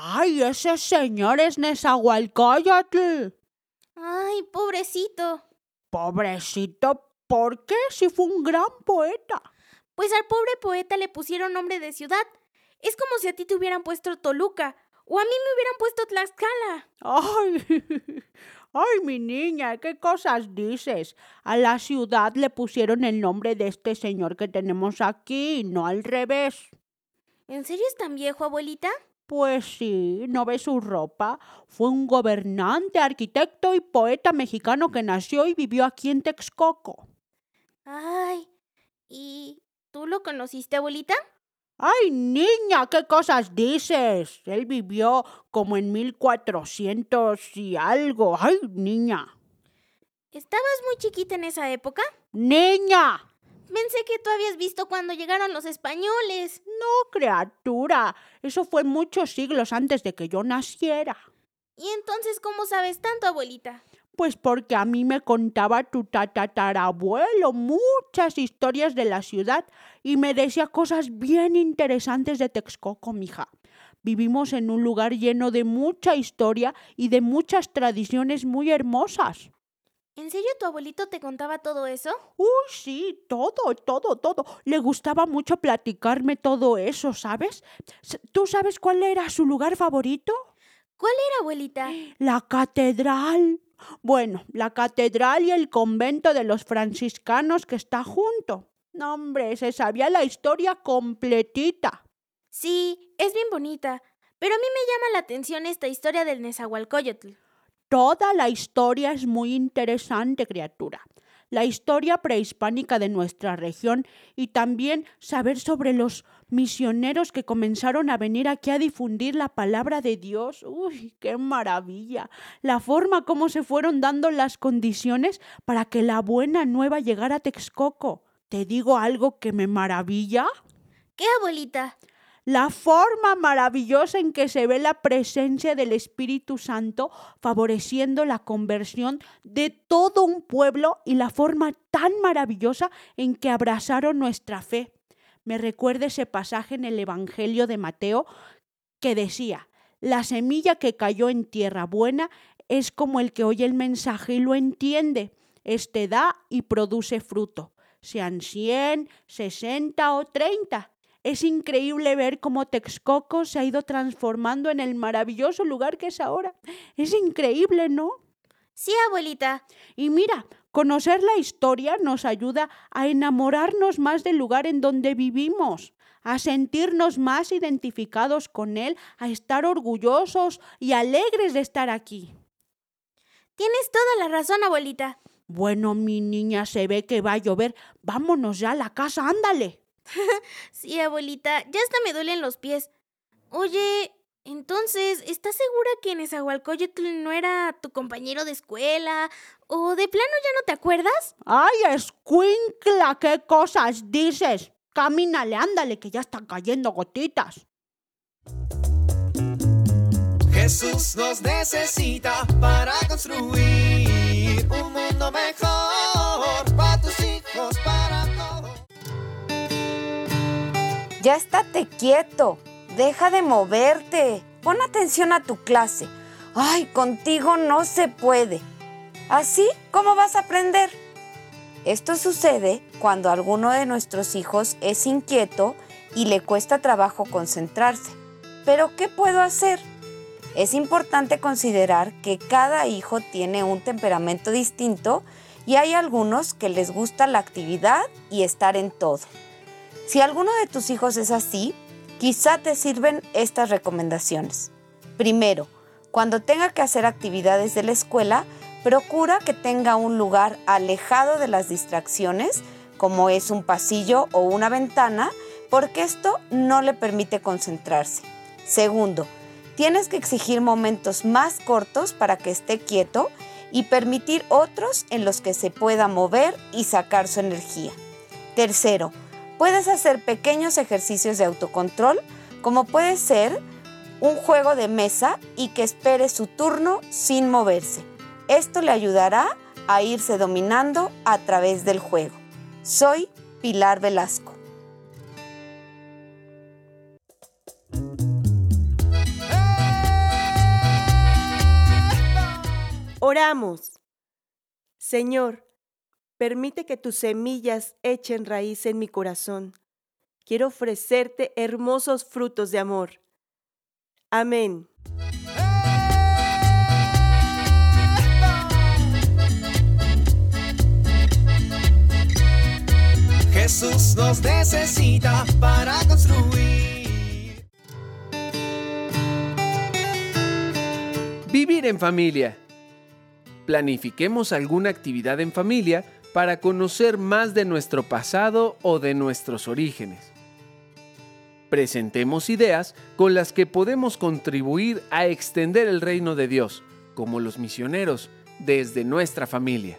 Ay, ese señor es Nezahualcóyotl. Ay, pobrecito. Pobrecito, ¿por qué? Si fue un gran poeta. Pues al pobre poeta le pusieron nombre de ciudad. Es como si a ti te hubieran puesto Toluca o a mí me hubieran puesto Tlaxcala. Ay, ay, mi niña, ¿qué cosas dices? A la ciudad le pusieron el nombre de este señor que tenemos aquí, no al revés. ¿En serio es tan viejo, abuelita? Pues sí, ¿no ves su ropa? Fue un gobernante, arquitecto y poeta mexicano que nació y vivió aquí en Texcoco. Ay, ¿y tú lo conociste, abuelita? ¡Ay, niña! ¿Qué cosas dices? Él vivió como en 1400 y algo. ¡Ay, niña! ¿Estabas muy chiquita en esa época? ¡Niña! Pensé que tú habías visto cuando llegaron los españoles. No, criatura. Eso fue muchos siglos antes de que yo naciera. ¿Y entonces cómo sabes tanto, abuelita? Pues porque a mí me contaba tu tatarabuelo muchas historias de la ciudad y me decía cosas bien interesantes de Texcoco, mija. Vivimos en un lugar lleno de mucha historia y de muchas tradiciones muy hermosas. ¿En serio tu abuelito te contaba todo eso? Uy, sí, todo, todo, todo. Le gustaba mucho platicarme todo eso, ¿sabes? ¿Tú sabes cuál era su lugar favorito? ¿Cuál era, abuelita? La catedral. Bueno, la catedral y el convento de los franciscanos que está junto. No, hombre, se sabía la historia completita. Sí, es bien bonita, pero a mí me llama la atención esta historia del Nezahualcóyotl. Toda la historia es muy interesante, criatura. La historia prehispánica de nuestra región y también saber sobre los misioneros que comenzaron a venir aquí a difundir la palabra de Dios. Uy, qué maravilla. La forma como se fueron dando las condiciones para que la buena nueva llegara a Texcoco. ¿Te digo algo que me maravilla? ¿Qué, abuelita? La forma maravillosa en que se ve la presencia del Espíritu Santo favoreciendo la conversión de todo un pueblo y la forma tan maravillosa en que abrazaron nuestra fe. Me recuerda ese pasaje en el Evangelio de Mateo que decía, la semilla que cayó en tierra buena es como el que oye el mensaje y lo entiende. Este da y produce fruto, sean cien, sesenta o treinta. Es increíble ver cómo Texcoco se ha ido transformando en el maravilloso lugar que es ahora. Es increíble, ¿no? Sí, abuelita. Y mira, conocer la historia nos ayuda a enamorarnos más del lugar en donde vivimos, a sentirnos más identificados con él, a estar orgullosos y alegres de estar aquí. Tienes toda la razón, abuelita. Bueno, mi niña, se ve que va a llover. Vámonos ya a la casa, ándale. sí, abuelita, ya hasta me duelen los pies. Oye, entonces, ¿estás segura que Nezahualcóyotl no era tu compañero de escuela? ¿O de plano ya no te acuerdas? ¡Ay, escuincla! ¿Qué cosas dices? Camínale, ándale, que ya están cayendo gotitas. Jesús nos necesita para construir un mundo mejor Ya estate quieto, deja de moverte, pon atención a tu clase. Ay, contigo no se puede. ¿Así? ¿Cómo vas a aprender? Esto sucede cuando alguno de nuestros hijos es inquieto y le cuesta trabajo concentrarse. Pero ¿qué puedo hacer? Es importante considerar que cada hijo tiene un temperamento distinto y hay algunos que les gusta la actividad y estar en todo. Si alguno de tus hijos es así, quizá te sirven estas recomendaciones. Primero, cuando tenga que hacer actividades de la escuela, procura que tenga un lugar alejado de las distracciones, como es un pasillo o una ventana, porque esto no le permite concentrarse. Segundo, tienes que exigir momentos más cortos para que esté quieto y permitir otros en los que se pueda mover y sacar su energía. Tercero, puedes hacer pequeños ejercicios de autocontrol, como puede ser un juego de mesa y que espere su turno sin moverse. Esto le ayudará a irse dominando a través del juego. Soy Pilar Velasco. Oramos. Señor, permite que tus semillas echen raíz en mi corazón. Quiero ofrecerte hermosos frutos de amor. Amén. Jesús nos necesita para construir. Vivir en familia. Planifiquemos alguna actividad en familia para conocer más de nuestro pasado o de nuestros orígenes. Presentemos ideas con las que podemos contribuir a extender el reino de Dios, como los misioneros, desde nuestra familia.